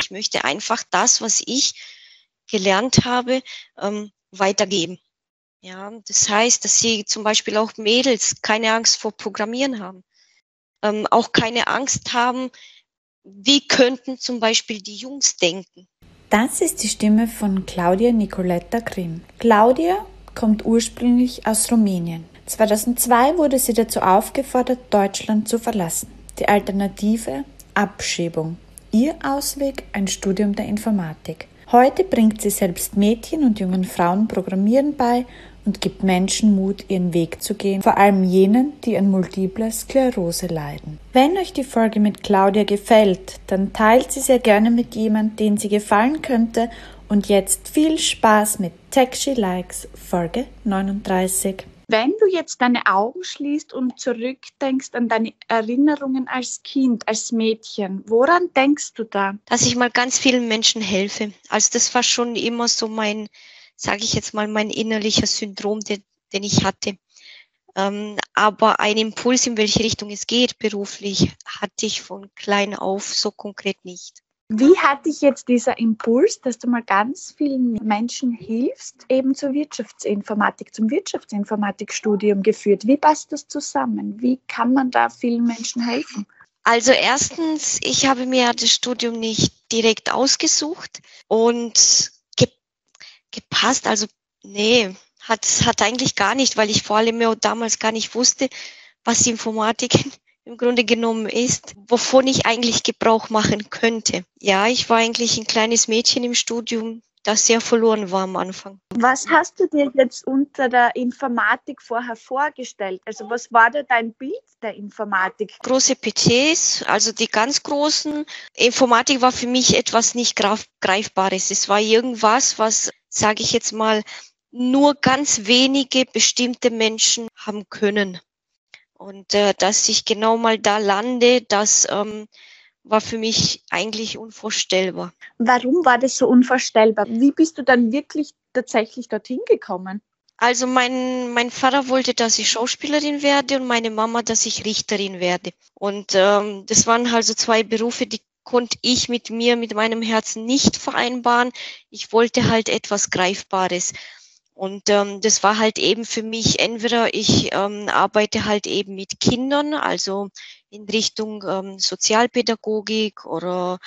Ich möchte einfach das, was ich gelernt habe, ähm, weitergeben. Ja, das heißt, dass sie zum Beispiel auch Mädels keine Angst vor Programmieren haben, ähm, auch keine Angst haben, wie könnten zum Beispiel die Jungs denken. Das ist die Stimme von Claudia Nicoletta Grimm. Claudia kommt ursprünglich aus Rumänien. 2002 wurde sie dazu aufgefordert, Deutschland zu verlassen. Die Alternative Abschiebung. Ihr Ausweg ein Studium der Informatik. Heute bringt sie selbst Mädchen und jungen Frauen Programmieren bei und gibt Menschen Mut, ihren Weg zu gehen, vor allem jenen, die an multipler Sklerose leiden. Wenn euch die Folge mit Claudia gefällt, dann teilt sie sehr gerne mit jemandem, den sie gefallen könnte und jetzt viel Spaß mit Tech She Likes Folge 39. Wenn du jetzt deine Augen schließt und zurückdenkst an deine Erinnerungen als Kind, als Mädchen, woran denkst du da? Dass ich mal ganz vielen Menschen helfe. Also das war schon immer so mein, sage ich jetzt mal, mein innerlicher Syndrom, den, den ich hatte. Ähm, aber ein Impuls, in welche Richtung es geht beruflich, hatte ich von klein auf so konkret nicht. Wie hat dich jetzt dieser Impuls, dass du mal ganz vielen Menschen hilfst, eben zur Wirtschaftsinformatik, zum Wirtschaftsinformatikstudium geführt? Wie passt das zusammen? Wie kann man da vielen Menschen helfen? Also erstens, ich habe mir das Studium nicht direkt ausgesucht und gepasst. Also nee, hat, hat eigentlich gar nicht, weil ich vor allem damals gar nicht wusste, was Informatik im Grunde genommen ist, wovon ich eigentlich Gebrauch machen könnte. Ja, ich war eigentlich ein kleines Mädchen im Studium, das sehr verloren war am Anfang. Was hast du dir jetzt unter der Informatik vorher vorgestellt? Also was war da dein Bild der Informatik? Große PCs, also die ganz großen. Informatik war für mich etwas nicht greifbares. Es war irgendwas, was, sage ich jetzt mal, nur ganz wenige bestimmte Menschen haben können. Und äh, dass ich genau mal da lande, das ähm, war für mich eigentlich unvorstellbar. Warum war das so unvorstellbar? Wie bist du dann wirklich tatsächlich dorthin gekommen? Also mein, mein Vater wollte, dass ich Schauspielerin werde und meine Mama, dass ich Richterin werde. Und ähm, das waren also zwei Berufe, die konnte ich mit mir, mit meinem Herzen nicht vereinbaren. Ich wollte halt etwas Greifbares. Und ähm, das war halt eben für mich, entweder ich ähm, arbeite halt eben mit Kindern, also in Richtung ähm, Sozialpädagogik oder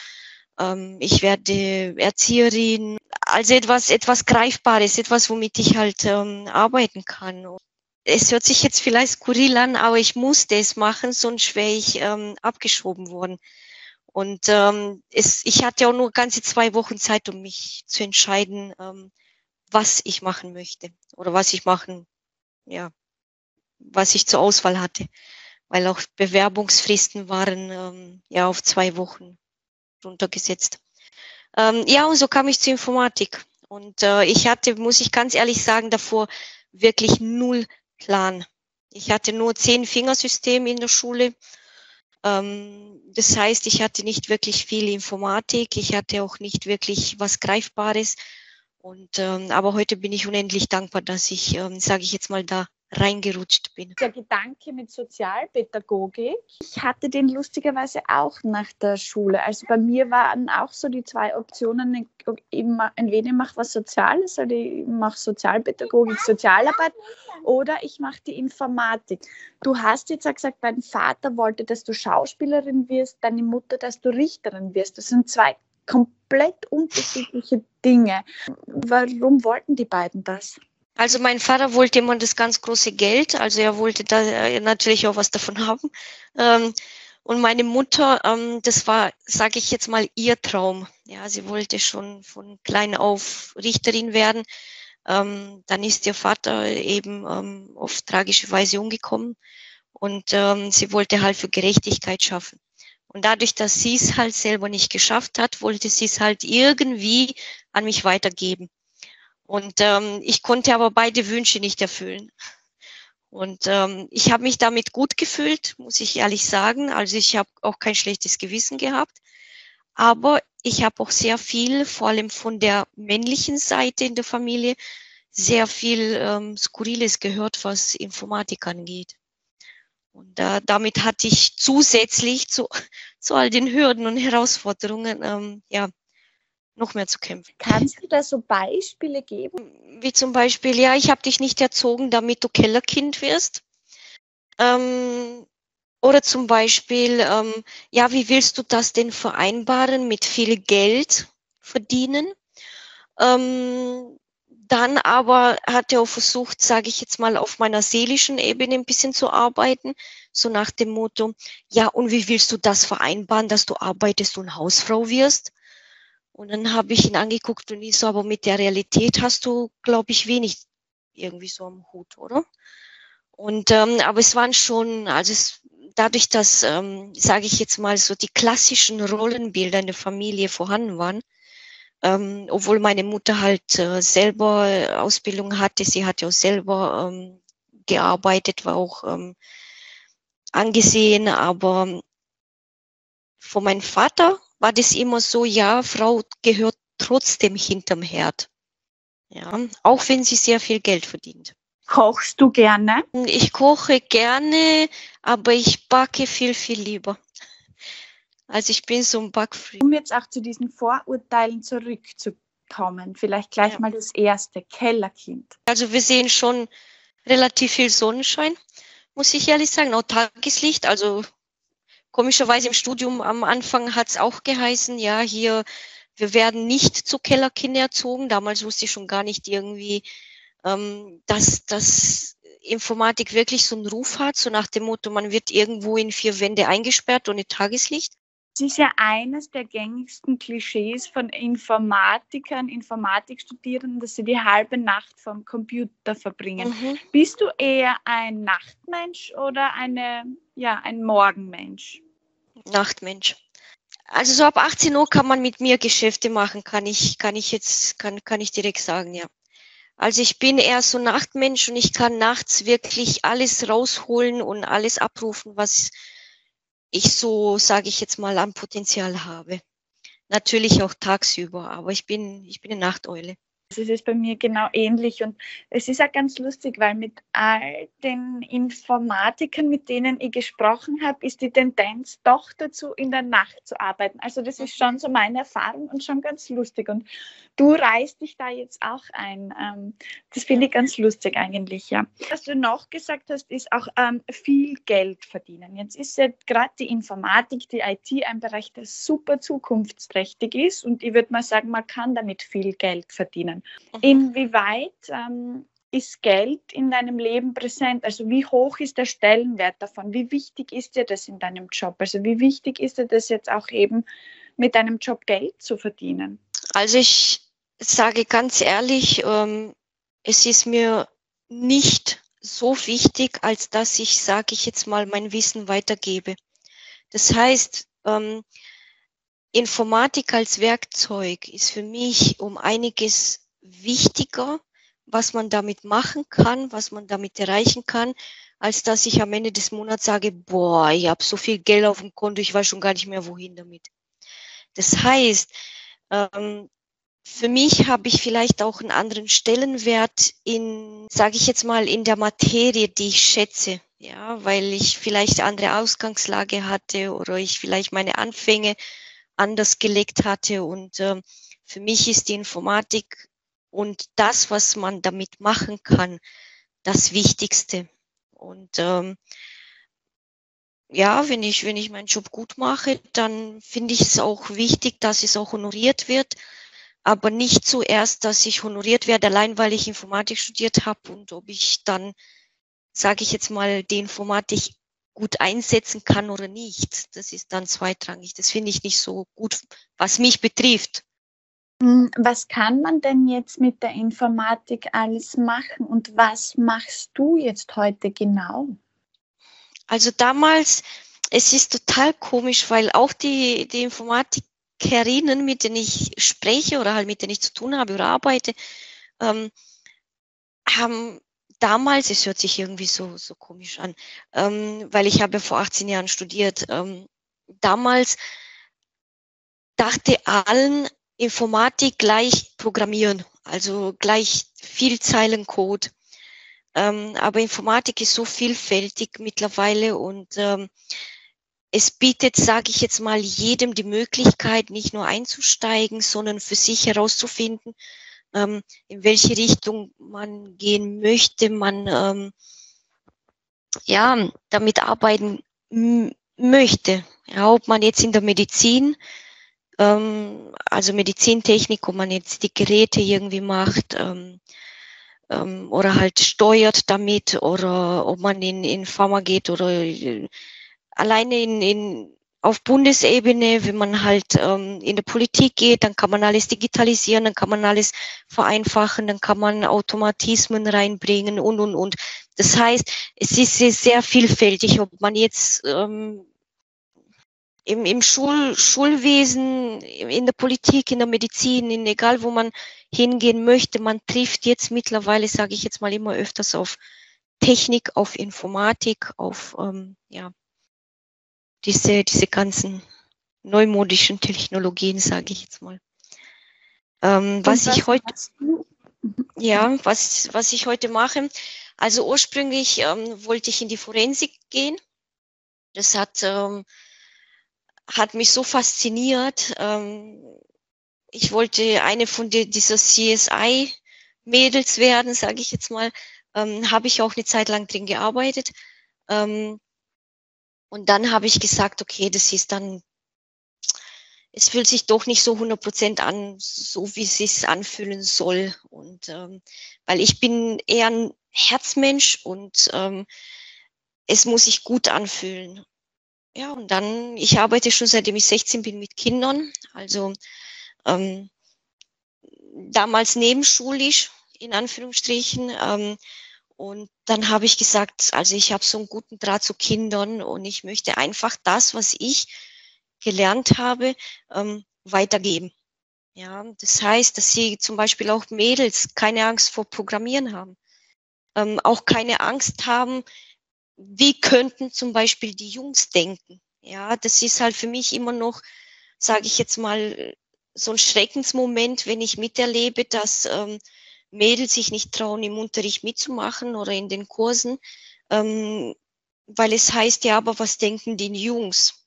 ähm, ich werde Erzieherin, also etwas, etwas Greifbares, etwas, womit ich halt ähm, arbeiten kann. Es hört sich jetzt vielleicht skurril an, aber ich musste es machen, sonst wäre ich ähm, abgeschoben worden. Und ähm, es, ich hatte auch nur ganze zwei Wochen Zeit, um mich zu entscheiden, ähm, was ich machen möchte oder was ich machen, ja, was ich zur Auswahl hatte, weil auch Bewerbungsfristen waren ähm, ja auf zwei Wochen runtergesetzt. Ähm, ja, und so kam ich zur Informatik. Und äh, ich hatte, muss ich ganz ehrlich sagen, davor wirklich null Plan. Ich hatte nur zehn Fingersystem in der Schule. Ähm, das heißt, ich hatte nicht wirklich viel Informatik. Ich hatte auch nicht wirklich was Greifbares. Und ähm, aber heute bin ich unendlich dankbar, dass ich, ähm, sage ich jetzt mal, da reingerutscht bin. Der Gedanke mit Sozialpädagogik, ich hatte den lustigerweise auch nach der Schule. Also bei mir waren auch so die zwei Optionen, entweder ich mache was Soziales oder ich mache Sozialpädagogik, Sozialarbeit oder ich mache die Informatik. Du hast jetzt auch gesagt, dein Vater wollte, dass du Schauspielerin wirst, deine Mutter, dass du Richterin wirst. Das sind zwei komplett unterschiedliche Dinge. Warum wollten die beiden das? Also mein Vater wollte immer das ganz große Geld, also er wollte da äh, natürlich auch was davon haben. Ähm, und meine Mutter, ähm, das war, sage ich jetzt mal, ihr Traum. Ja, sie wollte schon von klein auf Richterin werden. Ähm, dann ist ihr Vater eben auf tragische Weise umgekommen und sie wollte halt für Gerechtigkeit schaffen. Und dadurch, dass sie es halt selber nicht geschafft hat, wollte sie es halt irgendwie an mich weitergeben. Und ähm, ich konnte aber beide Wünsche nicht erfüllen. Und ähm, ich habe mich damit gut gefühlt, muss ich ehrlich sagen. Also ich habe auch kein schlechtes Gewissen gehabt. Aber ich habe auch sehr viel, vor allem von der männlichen Seite in der Familie, sehr viel ähm, Skurriles gehört, was Informatik angeht. Und äh, damit hatte ich zusätzlich zu, zu all den Hürden und Herausforderungen ähm, ja noch mehr zu kämpfen. Kannst du da so Beispiele geben? Wie zum Beispiel, ja, ich habe dich nicht erzogen, damit du Kellerkind wirst. Ähm, oder zum Beispiel, ähm, ja, wie willst du das denn vereinbaren mit viel Geld verdienen? Ähm, dann aber hat er auch versucht, sage ich jetzt mal, auf meiner seelischen Ebene ein bisschen zu arbeiten, so nach dem Motto, ja, und wie willst du das vereinbaren, dass du arbeitest und Hausfrau wirst? Und dann habe ich ihn angeguckt und ich so, aber mit der Realität hast du, glaube ich, wenig irgendwie so am Hut, oder? Und ähm, aber es waren schon, also es, dadurch, dass, ähm, sage ich jetzt mal, so die klassischen Rollenbilder in der Familie vorhanden waren, ähm, obwohl meine Mutter halt äh, selber Ausbildung hatte, sie hat ja auch selber ähm, gearbeitet, war auch ähm, angesehen, aber von meinem Vater war das immer so, ja, Frau gehört trotzdem hinterm Herd. Ja, auch wenn sie sehr viel Geld verdient. Kochst du gerne? Ich koche gerne, aber ich backe viel, viel lieber. Also ich bin so ein Backfreak. Um jetzt auch zu diesen Vorurteilen zurückzukommen, vielleicht gleich ja. mal das erste, Kellerkind. Also wir sehen schon relativ viel Sonnenschein, muss ich ehrlich sagen, auch Tageslicht. Also komischerweise im Studium am Anfang hat es auch geheißen, ja, hier, wir werden nicht zu Kellerkinder erzogen. Damals wusste ich schon gar nicht irgendwie, ähm, dass, dass Informatik wirklich so einen Ruf hat, so nach dem Motto, man wird irgendwo in vier Wände eingesperrt ohne Tageslicht. Es ist ja eines der gängigsten Klischees von Informatikern, Informatikstudierenden, dass sie die halbe Nacht vom Computer verbringen. Mhm. Bist du eher ein Nachtmensch oder eine, ja, ein Morgenmensch? Nachtmensch. Also so ab 18 Uhr kann man mit mir Geschäfte machen, kann ich, kann ich jetzt, kann, kann ich direkt sagen, ja. Also ich bin eher so Nachtmensch und ich kann nachts wirklich alles rausholen und alles abrufen, was ich so, sage ich jetzt mal, an Potenzial habe. Natürlich auch tagsüber, aber ich bin, ich bin eine Nachteule. Es ist bei mir genau ähnlich und es ist auch ganz lustig, weil mit all den Informatikern, mit denen ich gesprochen habe, ist die Tendenz doch dazu, in der Nacht zu arbeiten. Also das ist schon so meine Erfahrung und schon ganz lustig. Und du reißt dich da jetzt auch ein. Ähm, das finde ich ganz lustig eigentlich, ja. Was du noch gesagt hast, ist auch ähm, viel Geld verdienen. Jetzt ist ja gerade die Informatik, die IT ein Bereich, der super zukunftsträchtig ist und ich würde mal sagen, man kann damit viel Geld verdienen. Mhm. Inwieweit ähm, ist Geld in deinem Leben präsent? Also wie hoch ist der Stellenwert davon? Wie wichtig ist dir das in deinem Job? Also wie wichtig ist dir das jetzt auch eben mit deinem Job Geld zu verdienen? Also ich sage ganz ehrlich, ähm, es ist mir nicht so wichtig, als dass ich, sage ich jetzt mal, mein Wissen weitergebe. Das heißt, ähm, Informatik als Werkzeug ist für mich um einiges wichtiger, was man damit machen kann, was man damit erreichen kann, als dass ich am Ende des Monats sage, boah, ich habe so viel Geld auf dem Konto, ich weiß schon gar nicht mehr, wohin damit. Das heißt, ähm, für mich habe ich vielleicht auch einen anderen Stellenwert in, sage ich jetzt mal, in der Materie, die ich schätze. Ja, weil ich vielleicht andere Ausgangslage hatte oder ich vielleicht meine Anfänge anders gelegt hatte. Und äh, für mich ist die Informatik und das, was man damit machen kann, das Wichtigste. Und ähm, ja, wenn ich, wenn ich meinen Job gut mache, dann finde ich es auch wichtig, dass es auch honoriert wird. Aber nicht zuerst, dass ich honoriert werde, allein weil ich Informatik studiert habe und ob ich dann, sage ich jetzt mal, die Informatik gut einsetzen kann oder nicht. Das ist dann zweitrangig. Das finde ich nicht so gut, was mich betrifft. Hm, was kann man denn jetzt mit der Informatik alles machen und was machst du jetzt heute genau? Also damals, es ist total komisch, weil auch die, die Informatikerinnen, mit denen ich spreche oder halt mit denen ich zu tun habe oder arbeite, ähm, haben damals, es hört sich irgendwie so, so komisch an, ähm, weil ich habe vor 18 Jahren studiert, ähm, damals dachte allen, Informatik gleich Programmieren, also gleich viel Zeilencode. Ähm, aber Informatik ist so vielfältig mittlerweile und ähm, es bietet, sage ich jetzt mal, jedem die Möglichkeit, nicht nur einzusteigen, sondern für sich herauszufinden, ähm, in welche Richtung man gehen möchte, man ähm, ja damit arbeiten möchte. Ja, ob man jetzt in der Medizin, ähm, also Medizintechnik, ob man jetzt die Geräte irgendwie macht ähm, ähm, oder halt steuert damit oder ob man in, in Pharma geht oder äh, alleine in, in auf Bundesebene, wenn man halt ähm, in der Politik geht, dann kann man alles digitalisieren, dann kann man alles vereinfachen, dann kann man Automatismen reinbringen und und und. Das heißt, es ist sehr, sehr vielfältig, ob man jetzt ähm, im, im Schul, Schulwesen, in der Politik, in der Medizin, in egal wo man hingehen möchte, man trifft jetzt mittlerweile, sage ich jetzt mal immer öfters auf Technik, auf Informatik, auf ähm, ja, diese, diese ganzen neumodischen Technologien, sage ich jetzt mal. Ähm, was, was ich heute, ja, was, was ich heute mache, also ursprünglich ähm, wollte ich in die Forensik gehen. Das hat, ähm, hat mich so fasziniert. Ähm, ich wollte eine von die, dieser CSI-Mädels werden, sage ich jetzt mal. Ähm, Habe ich auch eine Zeit lang drin gearbeitet. Ähm, und dann habe ich gesagt, okay, das ist dann, es fühlt sich doch nicht so 100 Prozent an, so wie es sich anfühlen soll. Und ähm, weil ich bin eher ein Herzmensch und ähm, es muss sich gut anfühlen. Ja, und dann, ich arbeite schon seitdem ich 16 bin mit Kindern, also ähm, damals nebenschulisch, in Anführungsstrichen. Ähm, und dann habe ich gesagt, also ich habe so einen guten Draht zu Kindern und ich möchte einfach das, was ich gelernt habe, ähm, weitergeben. Ja, das heißt, dass sie zum Beispiel auch Mädels keine Angst vor Programmieren haben, ähm, auch keine Angst haben, wie könnten zum Beispiel die Jungs denken. Ja, das ist halt für mich immer noch, sage ich jetzt mal, so ein Schreckensmoment, wenn ich miterlebe, dass ähm, Mädels sich nicht trauen, im Unterricht mitzumachen oder in den Kursen, ähm, weil es heißt ja, aber was denken die Jungs?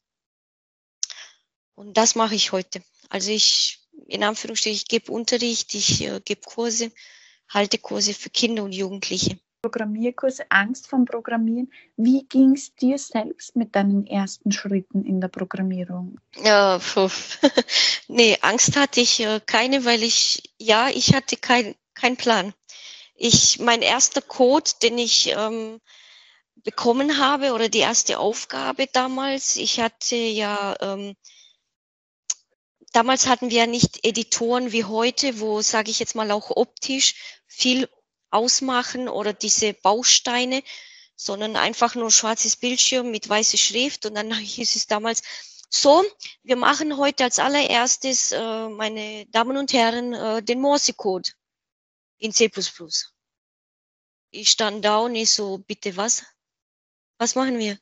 Und das mache ich heute. Also ich, in Anführungsstrichen, ich gebe Unterricht, ich äh, gebe Kurse, halte Kurse für Kinder und Jugendliche. Programmierkurse, Angst vom Programmieren. Wie ging es dir selbst mit deinen ersten Schritten in der Programmierung? Ja, nee, Angst hatte ich äh, keine, weil ich, ja, ich hatte kein, kein Plan. Ich, mein erster Code, den ich ähm, bekommen habe oder die erste Aufgabe damals, ich hatte ja, ähm, damals hatten wir ja nicht Editoren wie heute, wo, sage ich jetzt mal, auch optisch viel ausmachen oder diese Bausteine, sondern einfach nur schwarzes Bildschirm mit weißer Schrift und dann hieß es damals, so, wir machen heute als allererstes, äh, meine Damen und Herren, äh, den Morse-Code in C++. Ich stand da und ich so, bitte was? Was machen wir?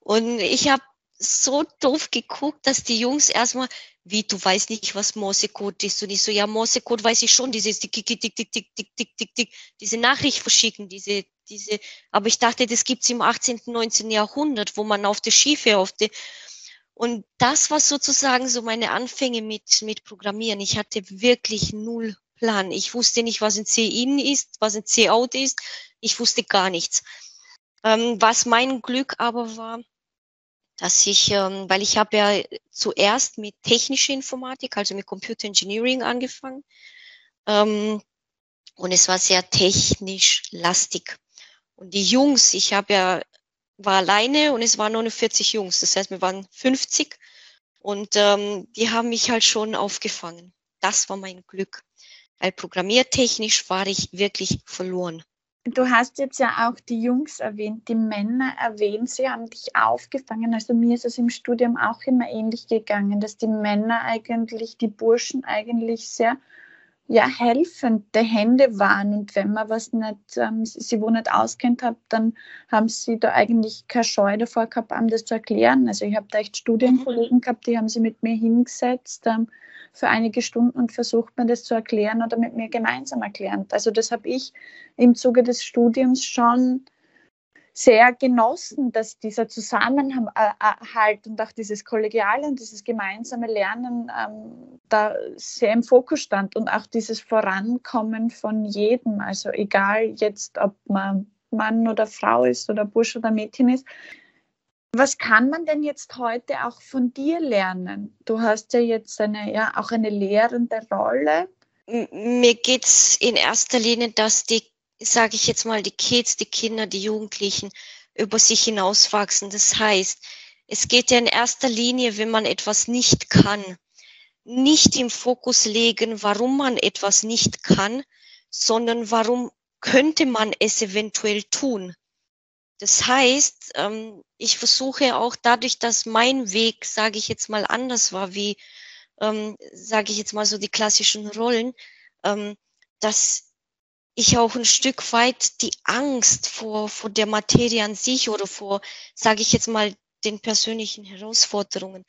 Und ich habe so doof geguckt, dass die Jungs erstmal, wie, du weißt nicht, was Morsecode ist. Und ich so, ja, Morsecode weiß ich schon, dieses tick, tick, tick, tick, tick, tick, tick, tick, tick, diese Nachricht verschicken, diese, diese, aber ich dachte, das gibt's im 18., 19. Jahrhundert, wo man auf der Schiffe, auf der, und das war sozusagen so meine Anfänge mit, mit Programmieren. Ich hatte wirklich null Plan. Ich wusste nicht, was ein C-In ist, was ein C-Out ist. Ich wusste gar nichts. Ähm, was mein Glück aber war, dass ich, ähm, weil ich habe ja zuerst mit technischer Informatik, also mit Computer Engineering angefangen. Ähm, und es war sehr technisch lastig. Und die Jungs, ich habe ja, war alleine und es waren nur 40 Jungs. Das heißt, wir waren 50 und ähm, die haben mich halt schon aufgefangen. Das war mein Glück weil programmiertechnisch war ich wirklich verloren. Du hast jetzt ja auch die Jungs erwähnt, die Männer erwähnt, sie haben dich aufgefangen. Also mir ist es im Studium auch immer ähnlich gegangen, dass die Männer eigentlich, die Burschen eigentlich sehr ja, helfende Hände waren. Und wenn man was nicht, ähm, sie wo nicht auskennt hat, dann haben sie da eigentlich keine Scheu davor gehabt, einem das zu erklären. Also ich habe da echt Studienkollegen gehabt, die haben sie mit mir hingesetzt ähm, für einige Stunden und versucht mir das zu erklären oder mit mir gemeinsam erklären. Also das habe ich im Zuge des Studiums schon sehr genossen, dass dieser Zusammenhalt und auch dieses kollegiale und dieses gemeinsame Lernen ähm, da sehr im Fokus stand und auch dieses Vorankommen von jedem, also egal jetzt, ob man Mann oder Frau ist oder Bursch oder Mädchen ist. Was kann man denn jetzt heute auch von dir lernen? Du hast ja jetzt eine, ja, auch eine lehrende Rolle. Mir geht es in erster Linie, dass die sage ich jetzt mal, die Kids, die Kinder, die Jugendlichen über sich hinauswachsen. Das heißt, es geht ja in erster Linie, wenn man etwas nicht kann, nicht im Fokus legen, warum man etwas nicht kann, sondern warum könnte man es eventuell tun. Das heißt, ähm, ich versuche auch dadurch, dass mein Weg, sage ich jetzt mal, anders war, wie, ähm, sage ich jetzt mal so die klassischen Rollen, ähm, dass ich auch ein Stück weit die Angst vor, vor der Materie an sich oder vor, sage ich jetzt mal, den persönlichen Herausforderungen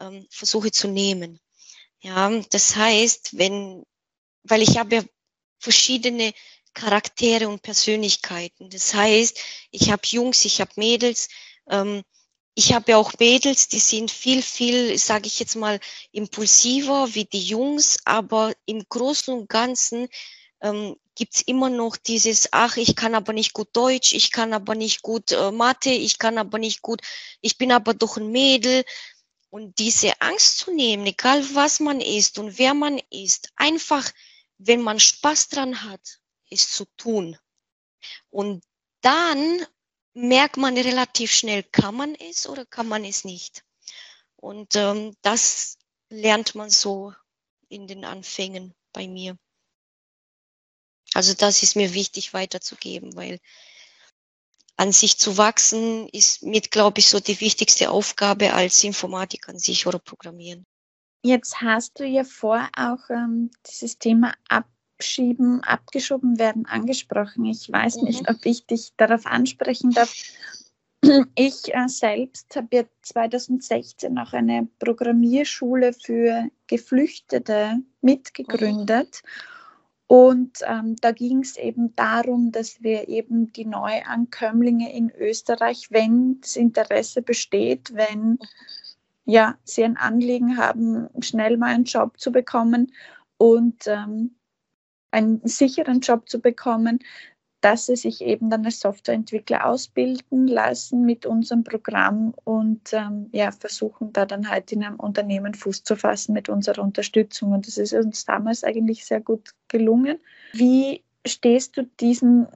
ähm, versuche zu nehmen. Ja, das heißt, wenn, weil ich habe ja verschiedene Charaktere und Persönlichkeiten. Das heißt, ich habe Jungs, ich habe Mädels. Ähm, ich habe ja auch Mädels, die sind viel, viel, sage ich jetzt mal, impulsiver wie die Jungs, aber im Großen und Ganzen ähm, gibt's immer noch dieses, ach, ich kann aber nicht gut Deutsch, ich kann aber nicht gut äh, Mathe, ich kann aber nicht gut, ich bin aber doch ein Mädel. Und diese Angst zu nehmen, egal was man ist und wer man ist, einfach, wenn man Spaß dran hat, ist zu tun. Und dann merkt man relativ schnell, kann man es oder kann man es nicht. Und ähm, das lernt man so in den Anfängen bei mir. Also das ist mir wichtig weiterzugeben, weil an sich zu wachsen ist mit, glaube ich, so die wichtigste Aufgabe als Informatik an sich oder Programmieren. Jetzt hast du ja vor auch ähm, dieses Thema Abschieben, abgeschoben werden angesprochen. Ich weiß mhm. nicht, ob ich dich darauf ansprechen darf. Ich äh, selbst habe ja 2016 auch eine Programmierschule für Geflüchtete mitgegründet. Mhm. Und ähm, da ging es eben darum, dass wir eben die Neuankömmlinge in Österreich, wenn das Interesse besteht, wenn ja, sie ein Anliegen haben, schnell mal einen Job zu bekommen und ähm, einen sicheren Job zu bekommen, dass sie sich eben dann als Softwareentwickler ausbilden lassen mit unserem Programm und ähm, ja, versuchen da dann halt in einem Unternehmen Fuß zu fassen mit unserer Unterstützung. Und das ist uns damals eigentlich sehr gut gelungen. Wie stehst du diesen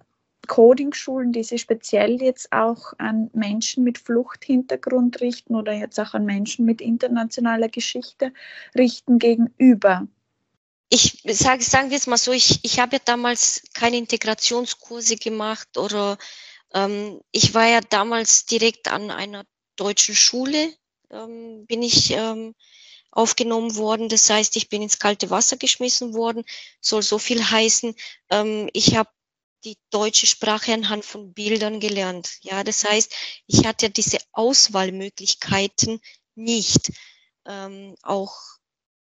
Coding-Schulen, die sich speziell jetzt auch an Menschen mit Fluchthintergrund richten oder jetzt auch an Menschen mit internationaler Geschichte richten, gegenüber? Ich sage, sagen wir es mal so, ich, ich habe ja damals keine Integrationskurse gemacht oder ähm, ich war ja damals direkt an einer deutschen Schule, ähm, bin ich ähm, aufgenommen worden. Das heißt, ich bin ins kalte Wasser geschmissen worden. Soll so viel heißen, ähm, ich habe die deutsche Sprache anhand von Bildern gelernt. Ja, das heißt, ich hatte diese Auswahlmöglichkeiten nicht, ähm, auch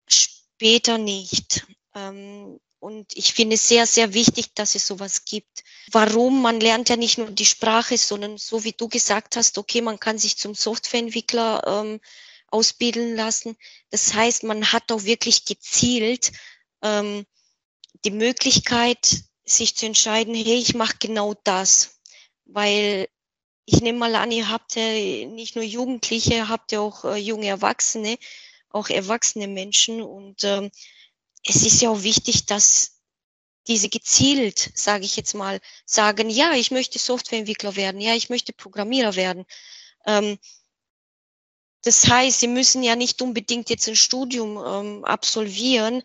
später nicht. Ähm, und ich finde es sehr, sehr wichtig, dass es sowas gibt. Warum? Man lernt ja nicht nur die Sprache, sondern so wie du gesagt hast, okay, man kann sich zum Softwareentwickler ähm, ausbilden lassen. Das heißt, man hat auch wirklich gezielt ähm, die Möglichkeit, sich zu entscheiden, hey, ich mache genau das. Weil ich nehme mal an, ihr habt ja nicht nur Jugendliche, ihr habt ja auch äh, junge Erwachsene, auch erwachsene Menschen und ähm, es ist ja auch wichtig, dass diese gezielt, sage ich jetzt mal, sagen, ja, ich möchte Softwareentwickler werden, ja, ich möchte Programmierer werden. Ähm, das heißt, sie müssen ja nicht unbedingt jetzt ein Studium ähm, absolvieren,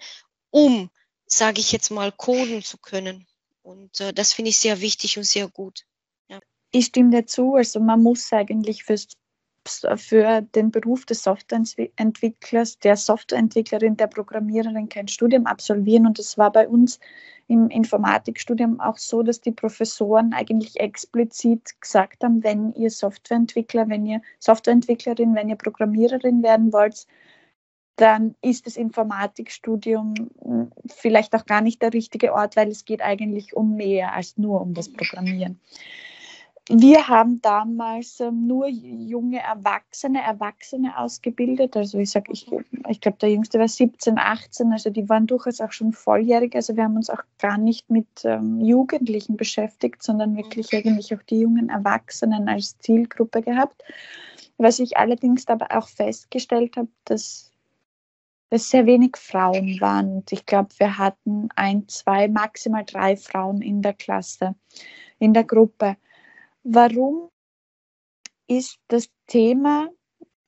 um, sage ich jetzt mal, coden zu können. Und äh, das finde ich sehr wichtig und sehr gut. Ja. Ich stimme dazu. Also man muss eigentlich fürs für den Beruf des Softwareentwicklers, der Softwareentwicklerin, der Programmiererin kein Studium absolvieren. Und es war bei uns im Informatikstudium auch so, dass die Professoren eigentlich explizit gesagt haben, wenn ihr Softwareentwickler, wenn ihr Softwareentwicklerin, wenn ihr Programmiererin werden wollt, dann ist das Informatikstudium hm, vielleicht auch gar nicht der richtige Ort, weil es geht eigentlich um mehr als nur um das Programmieren. Wir haben damals ähm, nur junge Erwachsene, Erwachsene ausgebildet. Also ich sage, ich, ich glaube, der Jüngste war 17, 18, also die waren durchaus auch schon volljährig. Also wir haben uns auch gar nicht mit ähm, Jugendlichen beschäftigt, sondern wirklich eigentlich auch die jungen Erwachsenen als Zielgruppe gehabt. Was ich allerdings dabei auch festgestellt habe, dass es sehr wenig Frauen waren. Und ich glaube, wir hatten ein, zwei, maximal drei Frauen in der Klasse, in der Gruppe. Warum ist das Thema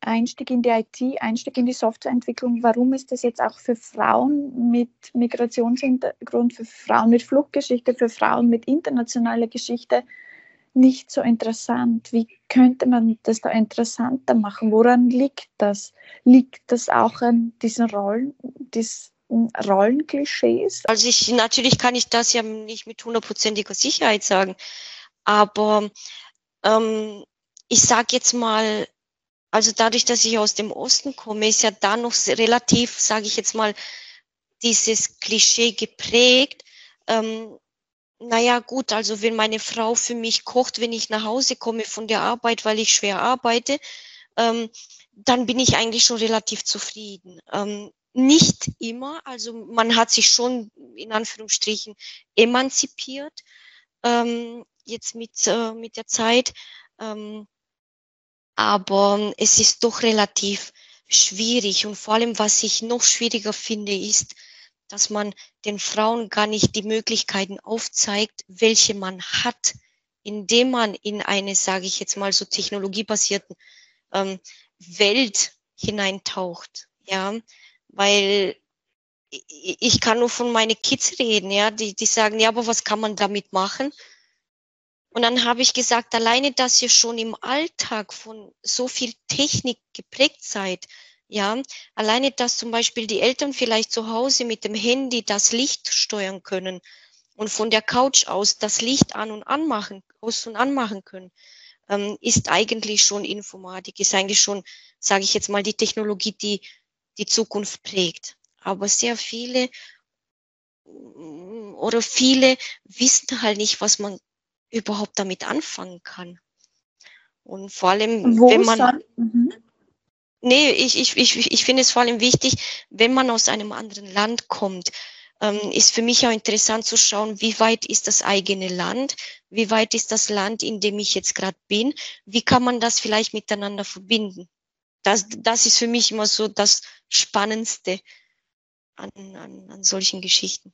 Einstieg in die IT, Einstieg in die Softwareentwicklung, warum ist das jetzt auch für Frauen mit Migrationshintergrund, für Frauen mit Fluchtgeschichte, für Frauen mit internationaler Geschichte nicht so interessant? Wie könnte man das da interessanter machen? Woran liegt das? Liegt das auch an diesen Rollen, diesen Rollenklischees? Also ich, natürlich kann ich das ja nicht mit hundertprozentiger Sicherheit sagen, aber ähm, ich sage jetzt mal, also dadurch, dass ich aus dem Osten komme, ist ja da noch relativ, sage ich jetzt mal, dieses Klischee geprägt. Ähm, naja, gut, also wenn meine Frau für mich kocht, wenn ich nach Hause komme von der Arbeit, weil ich schwer arbeite, ähm, dann bin ich eigentlich schon relativ zufrieden. Ähm, nicht immer, also man hat sich schon in Anführungsstrichen emanzipiert, ähm, jetzt mit, äh, mit der Zeit, ähm, aber es ist doch relativ schwierig und vor allem, was ich noch schwieriger finde, ist, dass man den Frauen gar nicht die Möglichkeiten aufzeigt, welche man hat, indem man in eine, sage ich jetzt mal so technologiebasierten ähm, Welt hineintaucht. Ja, weil ich kann nur von meinen Kids reden, ja, die, die sagen, ja, aber was kann man damit machen? Und dann habe ich gesagt, alleine, dass ihr schon im Alltag von so viel Technik geprägt seid, ja, alleine, dass zum Beispiel die Eltern vielleicht zu Hause mit dem Handy das Licht steuern können und von der Couch aus das Licht an und anmachen, aus und anmachen können, ähm, ist eigentlich schon Informatik, ist eigentlich schon, sage ich jetzt mal, die Technologie, die die Zukunft prägt. Aber sehr viele oder viele wissen halt nicht, was man überhaupt damit anfangen kann. Und vor allem, Wo wenn man, mhm. Nee, ich, ich, ich, ich finde es vor allem wichtig, wenn man aus einem anderen Land kommt, ähm, ist für mich auch interessant zu schauen, wie weit ist das eigene Land, wie weit ist das Land, in dem ich jetzt gerade bin, wie kann man das vielleicht miteinander verbinden. Das, das ist für mich immer so das Spannendste an, an, an solchen Geschichten.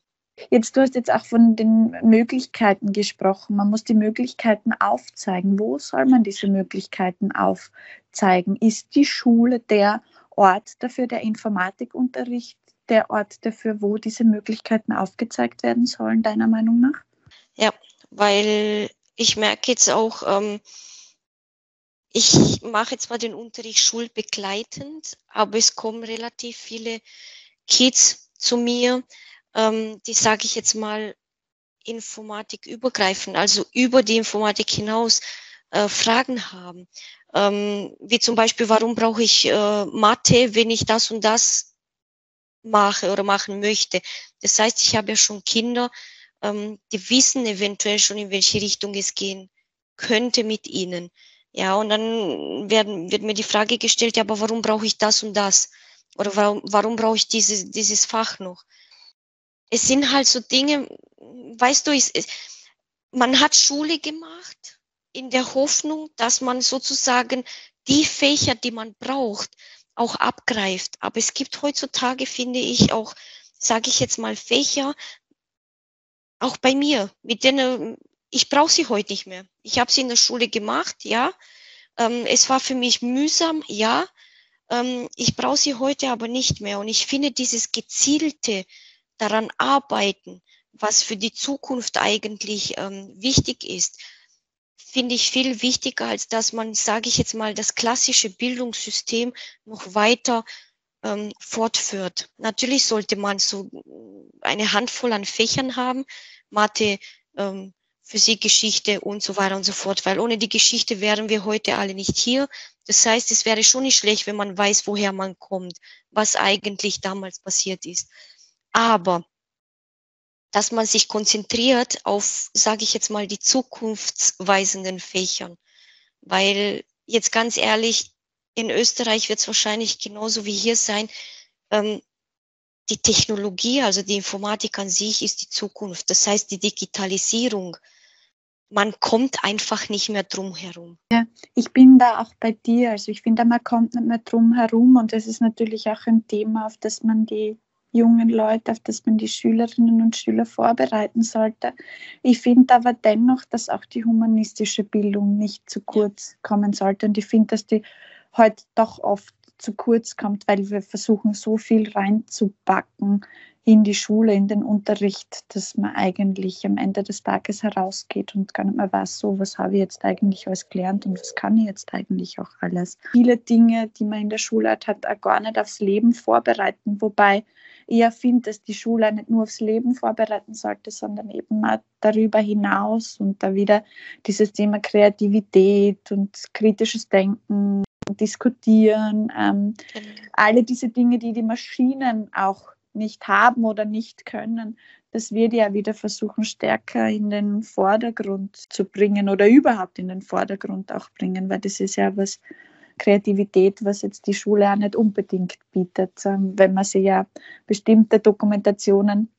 Jetzt, du hast jetzt auch von den Möglichkeiten gesprochen. Man muss die Möglichkeiten aufzeigen. Wo soll man diese Möglichkeiten aufzeigen? Ist die Schule der Ort dafür, der Informatikunterricht, der Ort dafür, wo diese Möglichkeiten aufgezeigt werden sollen, deiner Meinung nach? Ja, weil ich merke jetzt auch, ähm, ich mache zwar den Unterricht schulbegleitend, aber es kommen relativ viele Kids zu mir, ähm, die sage ich jetzt mal Informatik übergreifen, also über die Informatik hinaus äh, Fragen haben. Ähm, wie zum Beispiel, warum brauche ich äh, Mathe, wenn ich das und das mache oder machen möchte. Das heißt, ich habe ja schon Kinder, ähm, die wissen eventuell schon, in welche Richtung es gehen könnte mit ihnen. Ja, und dann werden, wird mir die Frage gestellt, ja, aber warum brauche ich das und das? Oder warum, warum brauche ich dieses, dieses Fach noch? Es sind halt so Dinge, weißt du, es, man hat Schule gemacht in der Hoffnung, dass man sozusagen die Fächer, die man braucht, auch abgreift. Aber es gibt heutzutage, finde ich, auch, sage ich jetzt mal, Fächer, auch bei mir, mit denen ich brauche sie heute nicht mehr. Ich habe sie in der Schule gemacht, ja. Ähm, es war für mich mühsam, ja. Ähm, ich brauche sie heute aber nicht mehr. Und ich finde dieses gezielte, daran arbeiten, was für die Zukunft eigentlich ähm, wichtig ist, finde ich viel wichtiger, als dass man, sage ich jetzt mal, das klassische Bildungssystem noch weiter ähm, fortführt. Natürlich sollte man so eine Handvoll an Fächern haben, Mathe, ähm, Physik, Geschichte und so weiter und so fort, weil ohne die Geschichte wären wir heute alle nicht hier. Das heißt, es wäre schon nicht schlecht, wenn man weiß, woher man kommt, was eigentlich damals passiert ist. Aber dass man sich konzentriert auf, sage ich jetzt mal, die zukunftsweisenden Fächern. Weil jetzt ganz ehrlich, in Österreich wird es wahrscheinlich genauso wie hier sein. Ähm, die Technologie, also die Informatik an sich, ist die Zukunft. Das heißt, die Digitalisierung. Man kommt einfach nicht mehr drum herum. Ja, ich bin da auch bei dir. Also ich finde, man kommt nicht mehr drum herum und das ist natürlich auch ein Thema, auf das man die jungen Leute, auf das man die Schülerinnen und Schüler vorbereiten sollte. Ich finde aber dennoch, dass auch die humanistische Bildung nicht zu kurz kommen sollte. Und ich finde, dass die heute doch oft zu kurz kommt, weil wir versuchen, so viel reinzupacken in die Schule, in den Unterricht, dass man eigentlich am Ende des Tages herausgeht und gar nicht mehr weiß, so, was habe ich jetzt eigentlich alles gelernt und was kann ich jetzt eigentlich auch alles. Viele Dinge, die man in der Schule hat, hat auch gar nicht aufs Leben vorbereiten, wobei ja finde, dass die Schule nicht nur aufs Leben vorbereiten sollte, sondern eben auch darüber hinaus und da wieder dieses Thema Kreativität und kritisches Denken, diskutieren, ähm, genau. alle diese Dinge, die die Maschinen auch nicht haben oder nicht können, das wird ja wieder versuchen, stärker in den Vordergrund zu bringen oder überhaupt in den Vordergrund auch bringen, weil das ist ja was, Kreativität, was jetzt die Schule auch nicht unbedingt bietet. Ähm, wenn man sich ja bestimmte Dokumentationen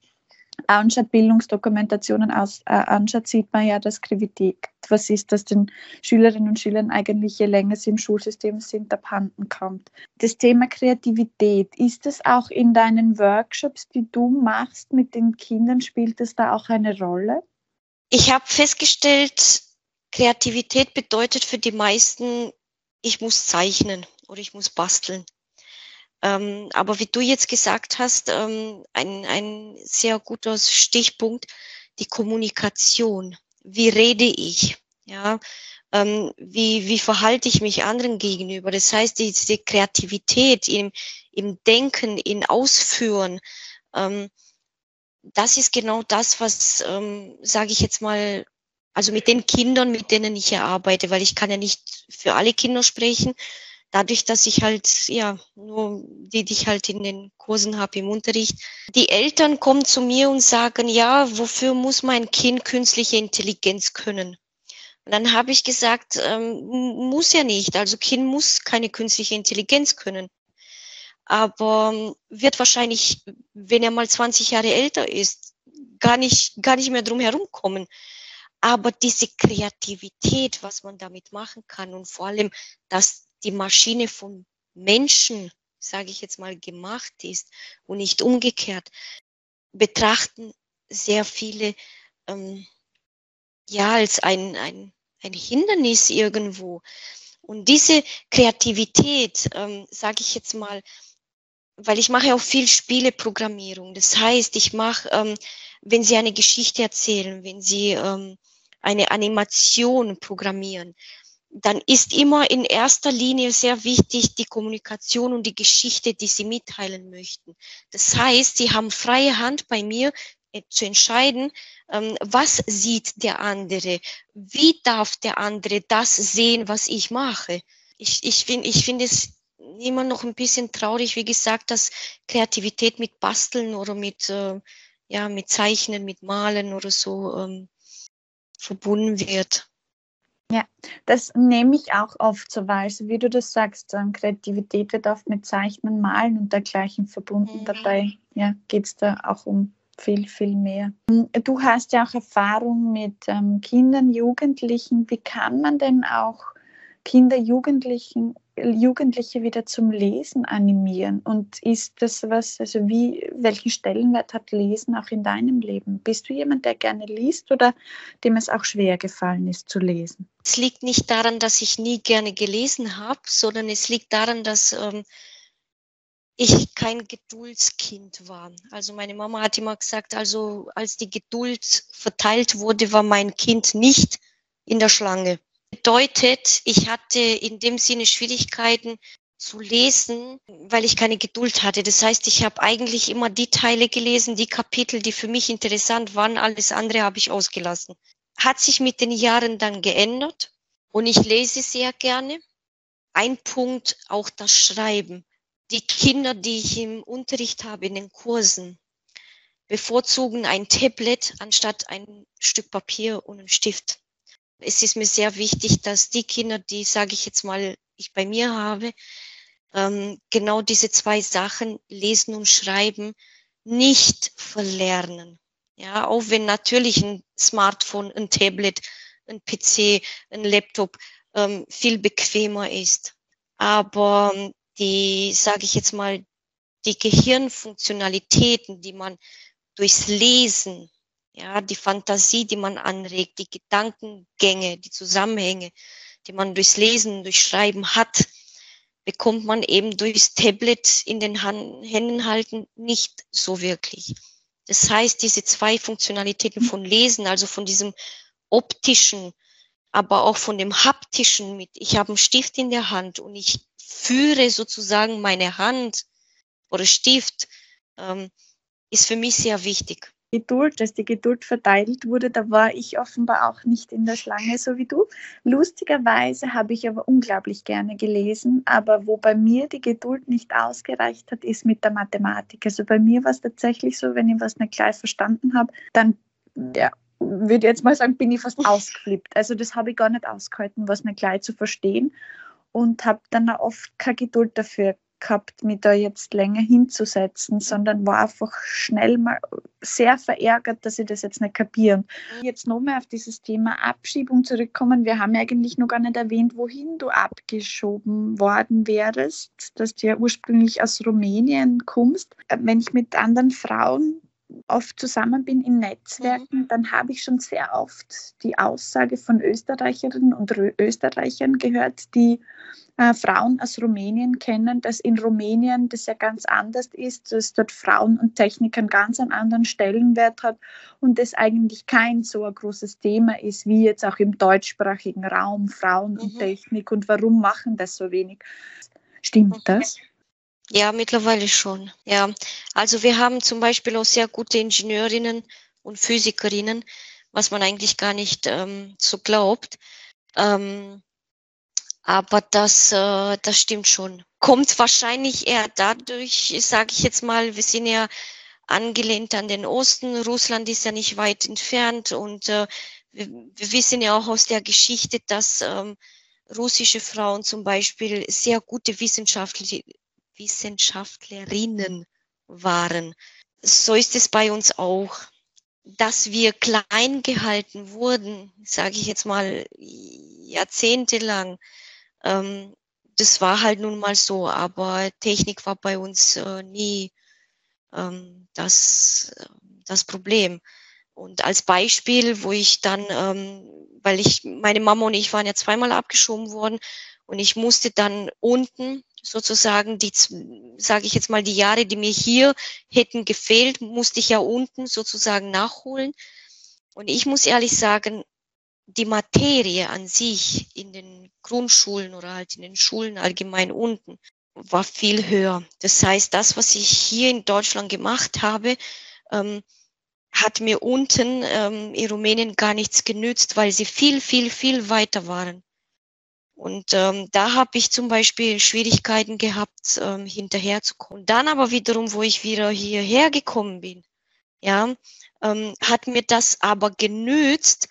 anschaut, Bildungsdokumentationen aus, äh, anschaut, sieht man ja, dass Kreativität was ist, das den Schülerinnen und Schülern eigentlich, je länger sie im Schulsystem sind, abhanden kommt. Das Thema Kreativität, ist es auch in deinen Workshops, die du machst mit den Kindern, spielt es da auch eine Rolle? Ich habe festgestellt, Kreativität bedeutet für die meisten ich muss zeichnen oder ich muss basteln. Ähm, aber wie du jetzt gesagt hast, ähm, ein, ein sehr guter Stichpunkt, die Kommunikation. Wie rede ich? Ja, ähm, wie, wie verhalte ich mich anderen gegenüber? Das heißt, diese Kreativität im, im Denken, in Ausführen, ähm, das ist genau das, was, ähm, sage ich jetzt mal, also mit den Kindern, mit denen ich ja arbeite, weil ich kann ja nicht für alle Kinder sprechen. Dadurch, dass ich halt, ja, nur die, die ich halt in den Kursen habe im Unterricht. Die Eltern kommen zu mir und sagen, ja, wofür muss mein Kind künstliche Intelligenz können? Und dann habe ich gesagt, ähm, muss ja nicht. Also Kind muss keine künstliche Intelligenz können. Aber ähm, wird wahrscheinlich, wenn er mal 20 Jahre älter ist, gar nicht, gar nicht mehr drum herum kommen. Aber diese Kreativität, was man damit machen kann und vor allem, dass die Maschine von Menschen, sage ich jetzt mal, gemacht ist und nicht umgekehrt, betrachten sehr viele ähm, ja als ein, ein, ein Hindernis irgendwo. Und diese Kreativität, ähm, sage ich jetzt mal, weil ich mache auch viel Spieleprogrammierung. Das heißt, ich mache, ähm, wenn Sie eine Geschichte erzählen, wenn Sie ähm, eine Animation programmieren, dann ist immer in erster Linie sehr wichtig die Kommunikation und die Geschichte, die Sie mitteilen möchten. Das heißt, Sie haben freie Hand bei mir äh, zu entscheiden, ähm, was sieht der andere, wie darf der andere das sehen, was ich mache. Ich, ich finde ich finde es immer noch ein bisschen traurig, wie gesagt, dass Kreativität mit Basteln oder mit, äh, ja, mit Zeichnen, mit Malen oder so ähm, verbunden wird. Ja, das nehme ich auch oft so wahr. Also wie du das sagst, ähm, Kreativität wird oft mit Zeichnen, Malen und dergleichen verbunden. Mhm. Dabei ja, geht es da auch um viel, viel mehr. Du hast ja auch Erfahrung mit ähm, Kindern, Jugendlichen. Wie kann man denn auch Kinder, Jugendlichen Jugendliche wieder zum Lesen animieren? Und ist das was, also wie, welchen Stellenwert hat Lesen auch in deinem Leben? Bist du jemand, der gerne liest oder dem es auch schwer gefallen ist zu lesen? Es liegt nicht daran, dass ich nie gerne gelesen habe, sondern es liegt daran, dass ähm, ich kein Geduldskind war. Also meine Mama hat immer gesagt, also als die Geduld verteilt wurde, war mein Kind nicht in der Schlange. Bedeutet, ich hatte in dem Sinne Schwierigkeiten zu lesen, weil ich keine Geduld hatte. Das heißt, ich habe eigentlich immer die Teile gelesen, die Kapitel, die für mich interessant waren. Alles andere habe ich ausgelassen. Hat sich mit den Jahren dann geändert und ich lese sehr gerne. Ein Punkt, auch das Schreiben. Die Kinder, die ich im Unterricht habe, in den Kursen, bevorzugen ein Tablet anstatt ein Stück Papier und einen Stift. Es ist mir sehr wichtig, dass die Kinder, die, sage ich jetzt mal, ich bei mir habe, ähm, genau diese zwei Sachen, Lesen und Schreiben, nicht verlernen. Ja, auch wenn natürlich ein Smartphone, ein Tablet, ein PC, ein Laptop ähm, viel bequemer ist. Aber ähm, die, sage ich jetzt mal, die Gehirnfunktionalitäten, die man durchs Lesen, ja, die Fantasie, die man anregt, die Gedankengänge, die Zusammenhänge, die man durchs Lesen, durch Schreiben hat, bekommt man eben durchs Tablet in den Händen halten nicht so wirklich. Das heißt, diese zwei Funktionalitäten von Lesen, also von diesem optischen, aber auch von dem haptischen mit, ich habe einen Stift in der Hand und ich führe sozusagen meine Hand oder Stift, ähm, ist für mich sehr wichtig. Geduld, als die Geduld verteilt wurde, da war ich offenbar auch nicht in der Schlange, so wie du. Lustigerweise habe ich aber unglaublich gerne gelesen, aber wo bei mir die Geduld nicht ausgereicht hat, ist mit der Mathematik. Also bei mir war es tatsächlich so, wenn ich was nicht gleich verstanden habe, dann ja, würde jetzt mal sagen, bin ich fast ausgeflippt. Also das habe ich gar nicht ausgehalten, was nicht gleich zu verstehen und habe dann auch oft keine Geduld dafür gehabt, mich da jetzt länger hinzusetzen, sondern war einfach schnell mal sehr verärgert, dass ich das jetzt nicht kapiere. Jetzt nochmal auf dieses Thema Abschiebung zurückkommen. Wir haben eigentlich noch gar nicht erwähnt, wohin du abgeschoben worden wärst, dass du ja ursprünglich aus Rumänien kommst. Wenn ich mit anderen Frauen oft zusammen bin in Netzwerken, mhm. dann habe ich schon sehr oft die Aussage von Österreicherinnen und Österreichern gehört, die äh, Frauen aus Rumänien kennen, dass in Rumänien das ja ganz anders ist, dass dort Frauen und Technik einen ganz einen anderen Stellenwert hat und das eigentlich kein so ein großes Thema ist, wie jetzt auch im deutschsprachigen Raum Frauen mhm. und Technik und warum machen das so wenig. Stimmt das? Ja, mittlerweile schon. Ja, also wir haben zum Beispiel auch sehr gute Ingenieurinnen und Physikerinnen, was man eigentlich gar nicht ähm, so glaubt. Ähm, aber das, äh, das stimmt schon. Kommt wahrscheinlich eher dadurch, sage ich jetzt mal, wir sind ja angelehnt an den Osten. Russland ist ja nicht weit entfernt und äh, wir, wir wissen ja auch aus der Geschichte, dass ähm, russische Frauen zum Beispiel sehr gute Wissenschaftliche, Wissenschaftlerinnen waren. So ist es bei uns auch. Dass wir klein gehalten wurden, sage ich jetzt mal jahrzehntelang, ähm, das war halt nun mal so, aber Technik war bei uns äh, nie ähm, das, das Problem. Und als Beispiel, wo ich dann, ähm, weil ich, meine Mama und ich waren ja zweimal abgeschoben worden und ich musste dann unten sozusagen die, sage ich jetzt mal, die Jahre, die mir hier hätten gefehlt, musste ich ja unten sozusagen nachholen. Und ich muss ehrlich sagen, die Materie an sich in den Grundschulen oder halt in den Schulen allgemein unten war viel höher. Das heißt, das, was ich hier in Deutschland gemacht habe, ähm, hat mir unten ähm, in Rumänien gar nichts genützt, weil sie viel, viel, viel weiter waren. Und ähm, da habe ich zum Beispiel Schwierigkeiten gehabt, ähm, hinterherzukommen. Dann aber wiederum, wo ich wieder hierher gekommen bin, ja, ähm, hat mir das aber genützt,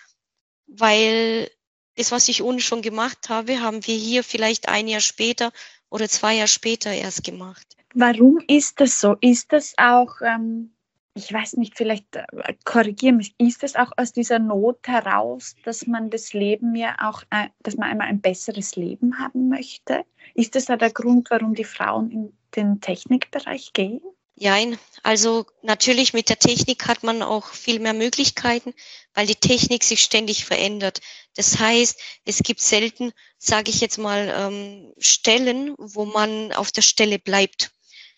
weil das, was ich ohne schon gemacht habe, haben wir hier vielleicht ein Jahr später oder zwei Jahre später erst gemacht. Warum ist das so? Ist das auch, ähm, ich weiß nicht, vielleicht äh, korrigiere mich, ist das auch aus dieser Not heraus, dass man das Leben ja auch, äh, dass man einmal ein besseres Leben haben möchte? Ist das da der Grund, warum die Frauen in den Technikbereich gehen? Jein, also natürlich mit der Technik hat man auch viel mehr Möglichkeiten, weil die Technik sich ständig verändert. Das heißt, es gibt selten, sage ich jetzt mal, ähm, Stellen, wo man auf der Stelle bleibt.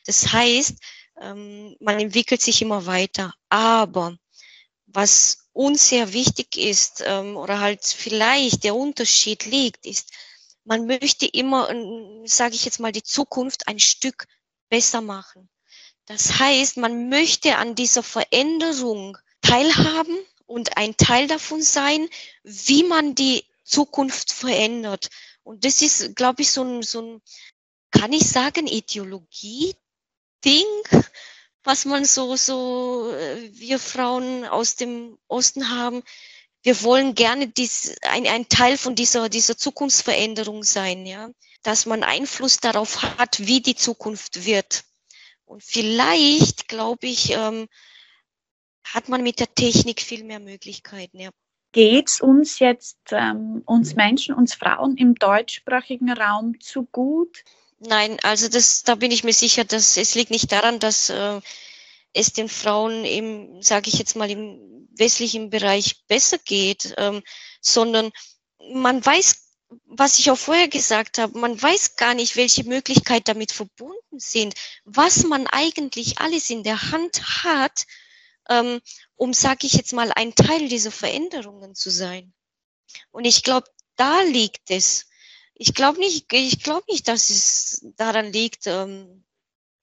Das heißt, ähm, man entwickelt sich immer weiter. Aber was uns sehr wichtig ist ähm, oder halt vielleicht der Unterschied liegt, ist, man möchte immer, sage ich jetzt mal, die Zukunft ein Stück besser machen. Das heißt, man möchte an dieser Veränderung teilhaben und ein Teil davon sein, wie man die Zukunft verändert. Und das ist, glaube ich, so ein, so ein, kann ich sagen, Ideologie-Ding, was man so, so, äh, wir Frauen aus dem Osten haben. Wir wollen gerne dies, ein, ein Teil von dieser, dieser Zukunftsveränderung sein, ja. Dass man Einfluss darauf hat, wie die Zukunft wird. Und vielleicht, glaube ich, ähm, hat man mit der Technik viel mehr Möglichkeiten. Ja. Geht es uns jetzt, ähm, uns Menschen, uns Frauen im deutschsprachigen Raum zu gut? Nein, also das, da bin ich mir sicher, dass es liegt nicht daran, dass äh, es den Frauen im, sage ich jetzt mal, im westlichen Bereich besser geht, ähm, sondern man weiß was ich auch vorher gesagt habe, man weiß gar nicht, welche Möglichkeiten damit verbunden sind, was man eigentlich alles in der Hand hat, ähm, um, sage ich jetzt mal, ein Teil dieser Veränderungen zu sein. Und ich glaube, da liegt es. Ich glaube nicht, ich glaube nicht, dass es daran liegt, ähm,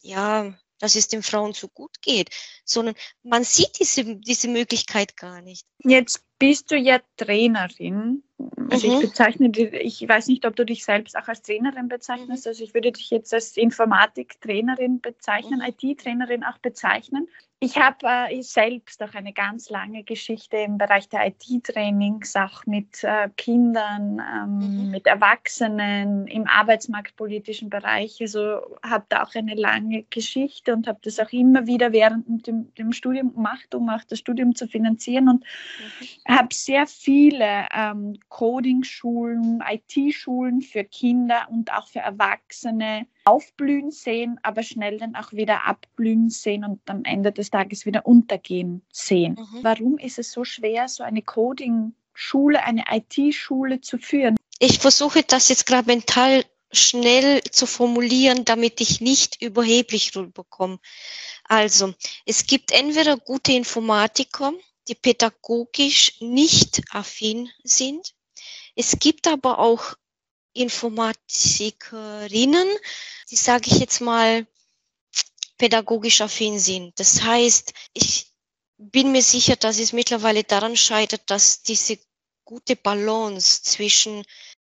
ja, dass es den Frauen so gut geht, sondern man sieht diese, diese Möglichkeit gar nicht. Jetzt bist du ja Trainerin. Also mhm. ich bezeichne, ich weiß nicht, ob du dich selbst auch als Trainerin bezeichnest. Mhm. Also ich würde dich jetzt als Informatiktrainerin bezeichnen, mhm. IT-Trainerin auch bezeichnen. Ich habe äh, selbst auch eine ganz lange Geschichte im Bereich der IT-Trainings, auch mit äh, Kindern, ähm, mhm. mit Erwachsenen im arbeitsmarktpolitischen Bereich. Also habe da auch eine lange Geschichte und habe das auch immer wieder während dem, dem Studium gemacht, um auch das Studium zu finanzieren und mhm. Habe sehr viele ähm, Coding-Schulen, IT-Schulen für Kinder und auch für Erwachsene aufblühen sehen, aber schnell dann auch wieder abblühen sehen und am Ende des Tages wieder untergehen sehen. Mhm. Warum ist es so schwer, so eine Coding-Schule, eine IT-Schule zu führen? Ich versuche das jetzt gerade mental schnell zu formulieren, damit ich nicht überheblich rüberkomme. Also, es gibt entweder gute Informatiker, die pädagogisch nicht affin sind. Es gibt aber auch Informatikerinnen, die sage ich jetzt mal pädagogisch affin sind. Das heißt, ich bin mir sicher, dass es mittlerweile daran scheitert, dass diese gute Balance zwischen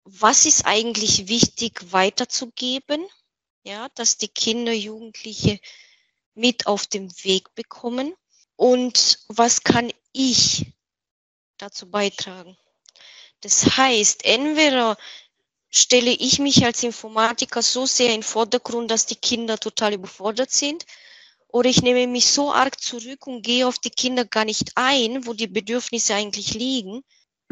was ist eigentlich wichtig weiterzugeben, ja, dass die Kinder, Jugendliche mit auf dem Weg bekommen und was kann ich dazu beitragen. Das heißt, entweder stelle ich mich als Informatiker so sehr in den Vordergrund, dass die Kinder total überfordert sind. Oder ich nehme mich so arg zurück und gehe auf die Kinder gar nicht ein, wo die Bedürfnisse eigentlich liegen.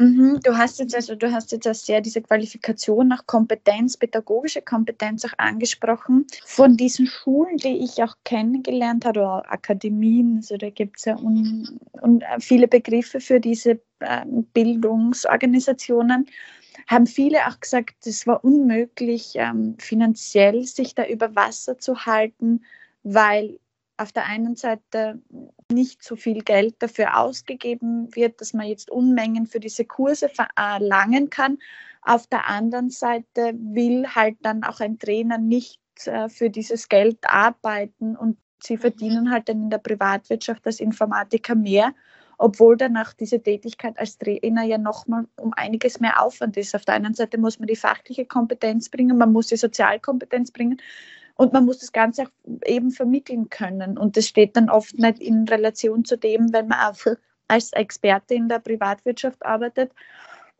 Mhm, du hast jetzt also, du hast jetzt auch sehr diese Qualifikation nach Kompetenz, pädagogische Kompetenz auch angesprochen. Von diesen Schulen, die ich auch kennengelernt habe, oder Akademien, also da gibt es ja un, un, viele Begriffe für diese äh, Bildungsorganisationen haben viele auch gesagt, es war unmöglich, ähm, finanziell sich da über Wasser zu halten, weil auf der einen Seite nicht so viel Geld dafür ausgegeben wird, dass man jetzt Unmengen für diese Kurse verlangen kann. Auf der anderen Seite will halt dann auch ein Trainer nicht äh, für dieses Geld arbeiten und sie verdienen halt dann in der Privatwirtschaft als Informatiker mehr obwohl danach diese Tätigkeit als Trainer ja nochmal um einiges mehr Aufwand ist. Auf der einen Seite muss man die fachliche Kompetenz bringen, man muss die Sozialkompetenz bringen und man muss das Ganze auch eben vermitteln können. Und das steht dann oft nicht in Relation zu dem, wenn man einfach als Experte in der Privatwirtschaft arbeitet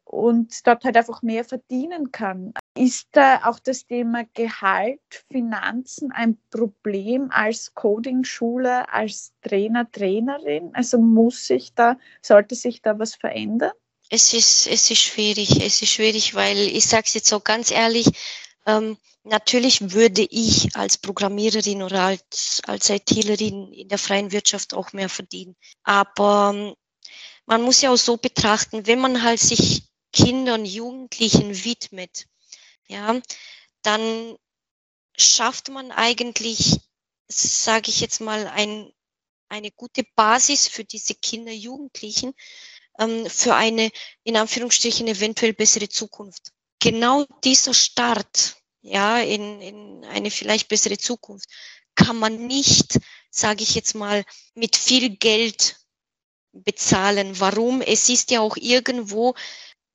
und dort halt einfach mehr verdienen kann. Ist da auch das Thema Gehalt, Finanzen ein Problem als Coding-Schule, als Trainer, Trainerin? Also muss sich da, sollte sich da was verändern? Es ist, es ist schwierig. Es ist schwierig, weil ich sage es jetzt so ganz ehrlich, ähm, natürlich würde ich als Programmiererin oder als, als ITlerin in der freien Wirtschaft auch mehr verdienen. Aber ähm, man muss ja auch so betrachten, wenn man halt sich Kindern, Jugendlichen widmet, ja, dann schafft man eigentlich, sage ich jetzt mal, ein eine gute Basis für diese Kinder, Jugendlichen, ähm, für eine, in Anführungsstrichen, eventuell bessere Zukunft. Genau dieser Start, ja, in, in eine vielleicht bessere Zukunft, kann man nicht, sage ich jetzt mal, mit viel Geld bezahlen. Warum? Es ist ja auch irgendwo,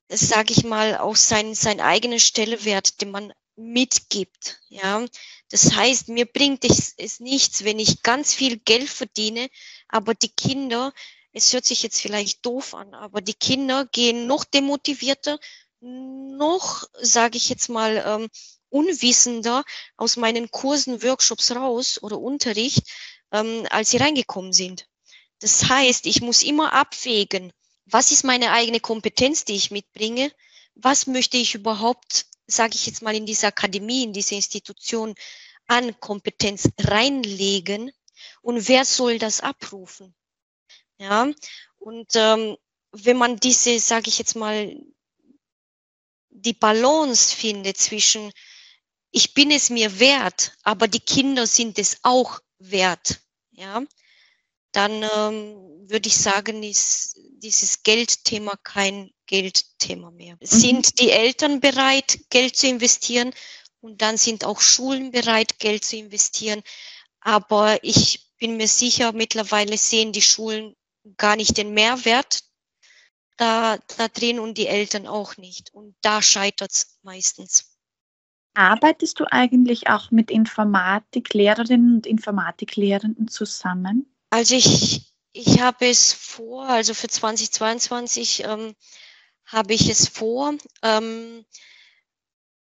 sage ich mal, auch sein, sein eigener Stellewert, den man mitgibt. Ja, das heißt, mir bringt es, es nichts, wenn ich ganz viel Geld verdiene, aber die Kinder, es hört sich jetzt vielleicht doof an, aber die Kinder gehen noch demotivierter, noch, sage ich jetzt mal, ähm, unwissender aus meinen Kursen, Workshops raus oder Unterricht, ähm, als sie reingekommen sind. Das heißt, ich muss immer abwägen, was ist meine eigene Kompetenz, die ich mitbringe, was möchte ich überhaupt, sage ich jetzt mal, in diese Akademie, in diese Institution an Kompetenz reinlegen und wer soll das abrufen? Ja, und ähm, wenn man diese, sage ich jetzt mal, die Balance findet zwischen ich bin es mir wert, aber die Kinder sind es auch wert, ja, dann ähm, würde ich sagen, ist dieses Geldthema kein Geldthema mehr. Mhm. Sind die Eltern bereit, Geld zu investieren und dann sind auch Schulen bereit, Geld zu investieren. Aber ich bin mir sicher, mittlerweile sehen die Schulen gar nicht den Mehrwert da, da drin und die Eltern auch nicht. Und da scheitert es meistens. Arbeitest du eigentlich auch mit Informatiklehrerinnen und Informatiklehrenden zusammen? Also ich, ich habe es vor, also für 2022 ähm, habe ich es vor, ähm,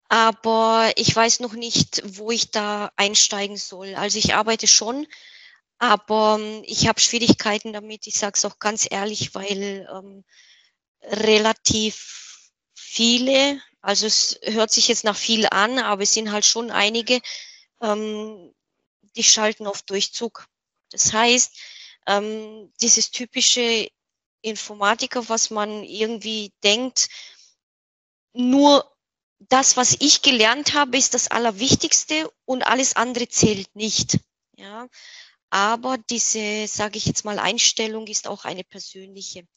aber ich weiß noch nicht, wo ich da einsteigen soll. Also ich arbeite schon, aber ähm, ich habe Schwierigkeiten damit, ich sage es auch ganz ehrlich, weil ähm, relativ viele also es hört sich jetzt nach viel an, aber es sind halt schon einige, ähm, die schalten auf Durchzug. Das heißt, ähm, dieses typische Informatiker, was man irgendwie denkt, nur das, was ich gelernt habe, ist das Allerwichtigste und alles andere zählt nicht. Ja, aber diese, sage ich jetzt mal, Einstellung ist auch eine persönliche.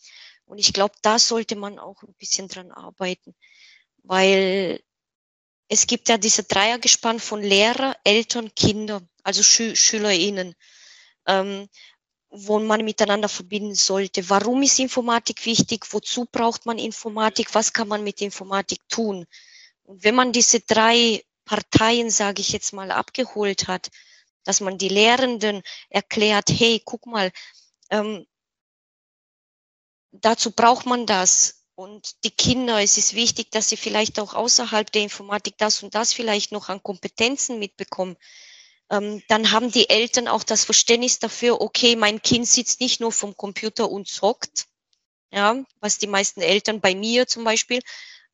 Und ich glaube, da sollte man auch ein bisschen dran arbeiten weil es gibt ja diese Dreiergespann von Lehrer, Eltern, Kinder, also Schü SchülerInnen, ähm, wo man miteinander verbinden sollte. Warum ist Informatik wichtig? Wozu braucht man Informatik? Was kann man mit Informatik tun? Und wenn man diese drei Parteien, sage ich jetzt mal, abgeholt hat, dass man die Lehrenden erklärt, hey, guck mal, ähm, dazu braucht man das und die Kinder, es ist wichtig, dass sie vielleicht auch außerhalb der Informatik das und das vielleicht noch an Kompetenzen mitbekommen. Ähm, dann haben die Eltern auch das Verständnis dafür, okay, mein Kind sitzt nicht nur vom Computer und zockt, ja, was die meisten Eltern bei mir zum Beispiel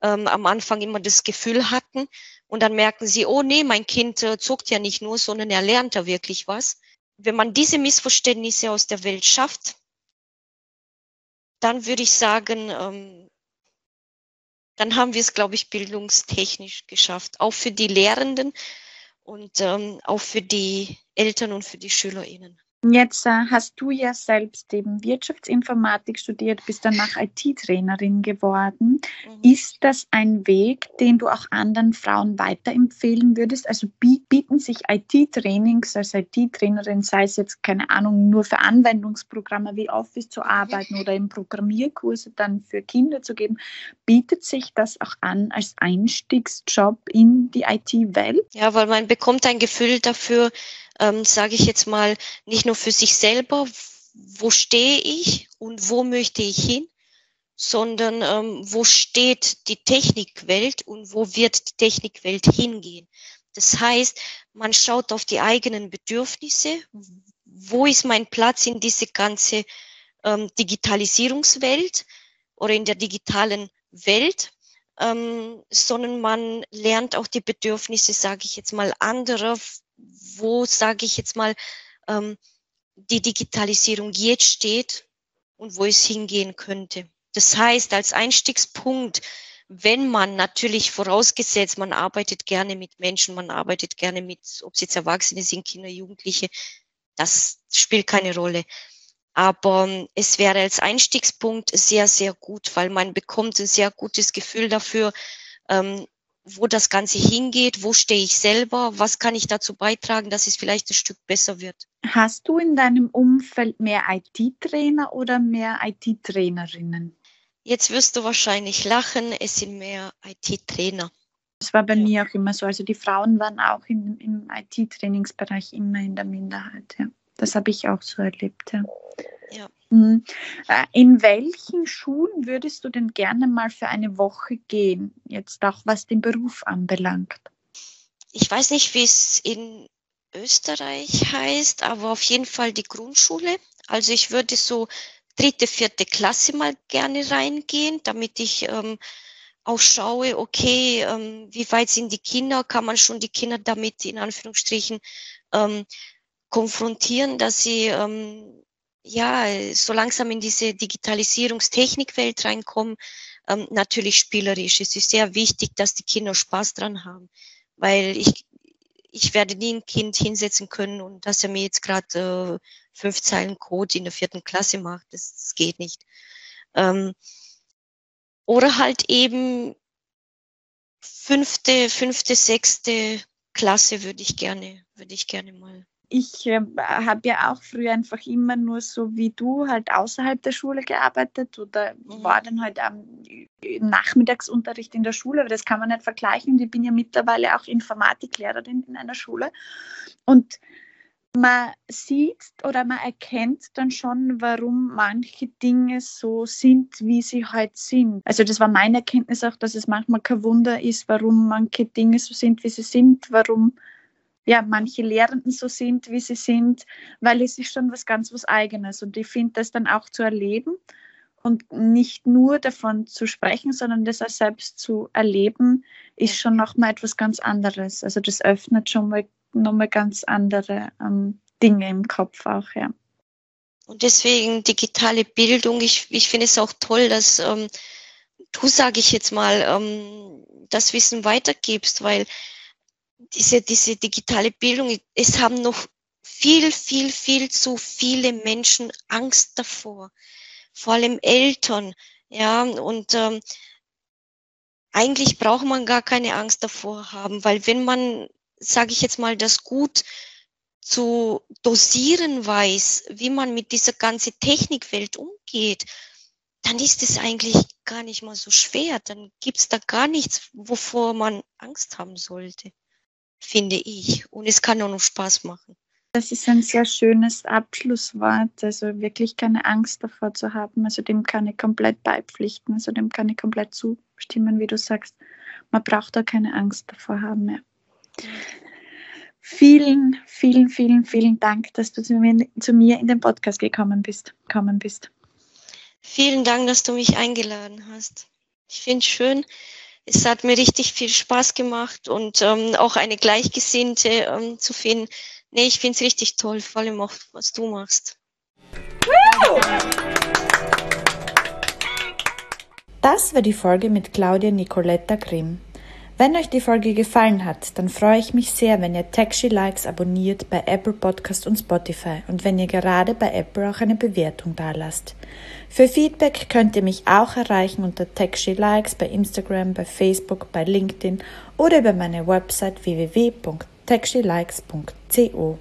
ähm, am Anfang immer das Gefühl hatten. Und dann merken sie, oh nee, mein Kind äh, zockt ja nicht nur, sondern er lernt da wirklich was. Wenn man diese Missverständnisse aus der Welt schafft, dann würde ich sagen, ähm, dann haben wir es, glaube ich, bildungstechnisch geschafft. Auch für die Lehrenden und ähm, auch für die Eltern und für die SchülerInnen. Jetzt äh, hast du ja selbst eben Wirtschaftsinformatik studiert, bist danach IT-Trainerin geworden. Mhm. Ist das ein Weg, den du auch anderen Frauen weiterempfehlen würdest? Also bieten sich IT-Trainings als IT-Trainerin, sei es jetzt keine Ahnung, nur für Anwendungsprogramme wie Office zu arbeiten oder in Programmierkurse dann für Kinder zu geben, bietet sich das auch an als Einstiegsjob in die IT-Welt? Ja, weil man bekommt ein Gefühl dafür, ähm, sage ich jetzt mal, nicht nur für sich selber, wo stehe ich und wo möchte ich hin, sondern ähm, wo steht die Technikwelt und wo wird die Technikwelt hingehen. Das heißt, man schaut auf die eigenen Bedürfnisse, wo ist mein Platz in diese ganze ähm, Digitalisierungswelt oder in der digitalen Welt, ähm, sondern man lernt auch die Bedürfnisse, sage ich jetzt mal, anderer wo, sage ich jetzt mal, ähm, die Digitalisierung jetzt steht und wo es hingehen könnte. Das heißt, als Einstiegspunkt, wenn man natürlich vorausgesetzt, man arbeitet gerne mit Menschen, man arbeitet gerne mit, ob es jetzt Erwachsene sind, Kinder, Jugendliche, das spielt keine Rolle. Aber ähm, es wäre als Einstiegspunkt sehr, sehr gut, weil man bekommt ein sehr gutes Gefühl dafür, ähm, wo das Ganze hingeht, wo stehe ich selber, was kann ich dazu beitragen, dass es vielleicht ein Stück besser wird. Hast du in deinem Umfeld mehr IT-Trainer oder mehr IT-Trainerinnen? Jetzt wirst du wahrscheinlich lachen, es sind mehr IT-Trainer. Das war bei ja. mir auch immer so. Also die Frauen waren auch in, im IT-Trainingsbereich immer in der Minderheit. Ja. Das habe ich auch so erlebt. Ja. ja. Äh, in welchen Schulen würdest du denn gerne mal für eine Woche gehen? Jetzt auch was den Beruf anbelangt. Ich weiß nicht, wie es in Österreich heißt, aber auf jeden Fall die Grundschule. Also ich würde so dritte, vierte Klasse mal gerne reingehen, damit ich ähm, auch schaue, okay, ähm, wie weit sind die Kinder, kann man schon die Kinder damit in Anführungsstrichen ähm, konfrontieren, dass sie ähm, ja so langsam in diese Digitalisierungstechnikwelt reinkommen. Ähm, natürlich spielerisch. Es ist sehr wichtig, dass die Kinder Spaß dran haben, weil ich ich werde nie ein Kind hinsetzen können und dass er mir jetzt gerade äh, fünf Zeilen Code in der vierten Klasse macht. Das, das geht nicht. Ähm, oder halt eben fünfte, fünfte, sechste Klasse würde ich gerne, würde ich gerne mal. Ich äh, habe ja auch früher einfach immer nur so wie du halt außerhalb der Schule gearbeitet oder mhm. war dann halt am Nachmittagsunterricht in der Schule, aber das kann man nicht vergleichen. Ich bin ja mittlerweile auch Informatiklehrerin in einer Schule und man sieht oder man erkennt dann schon, warum manche Dinge so sind, wie sie halt sind. Also das war meine Erkenntnis auch, dass es manchmal kein Wunder ist, warum manche Dinge so sind, wie sie sind, warum ja manche Lehrenden so sind, wie sie sind, weil es ist schon was ganz was Eigenes und ich finde das dann auch zu erleben und nicht nur davon zu sprechen, sondern das auch selbst zu erleben, ist schon noch mal etwas ganz anderes. Also das öffnet schon mal nochmal ganz andere ähm, Dinge im Kopf auch, ja. Und deswegen digitale Bildung, ich, ich finde es auch toll, dass ähm, du, sage ich jetzt mal, ähm, das Wissen weitergibst, weil diese, diese digitale Bildung, es haben noch viel, viel, viel zu viele Menschen Angst davor, vor allem Eltern, ja, und ähm, eigentlich braucht man gar keine Angst davor haben, weil wenn man sage ich jetzt mal, das gut zu dosieren weiß, wie man mit dieser ganzen Technikwelt umgeht, dann ist es eigentlich gar nicht mal so schwer. Dann gibt's da gar nichts, wovor man Angst haben sollte, finde ich. Und es kann auch noch Spaß machen. Das ist ein sehr schönes Abschlusswort. Also wirklich keine Angst davor zu haben. Also dem kann ich komplett beipflichten. Also dem kann ich komplett zustimmen, wie du sagst. Man braucht da keine Angst davor haben mehr. Vielen, vielen, vielen, vielen Dank, dass du zu mir, zu mir in den Podcast gekommen bist. Gekommen bist. Vielen Dank, dass du mich eingeladen hast. Ich finde es schön. Es hat mir richtig viel Spaß gemacht und ähm, auch eine Gleichgesinnte ähm, zu finden. Nee, ich finde es richtig toll, vor allem auch, was du machst. Das war die Folge mit Claudia Nicoletta Grimm. Wenn euch die Folge gefallen hat, dann freue ich mich sehr, wenn ihr Taxi Likes abonniert bei Apple Podcast und Spotify und wenn ihr gerade bei Apple auch eine Bewertung dalasst. Für Feedback könnt ihr mich auch erreichen unter Taxi Likes bei Instagram, bei Facebook, bei LinkedIn oder über meine Website www.taxilikes.co.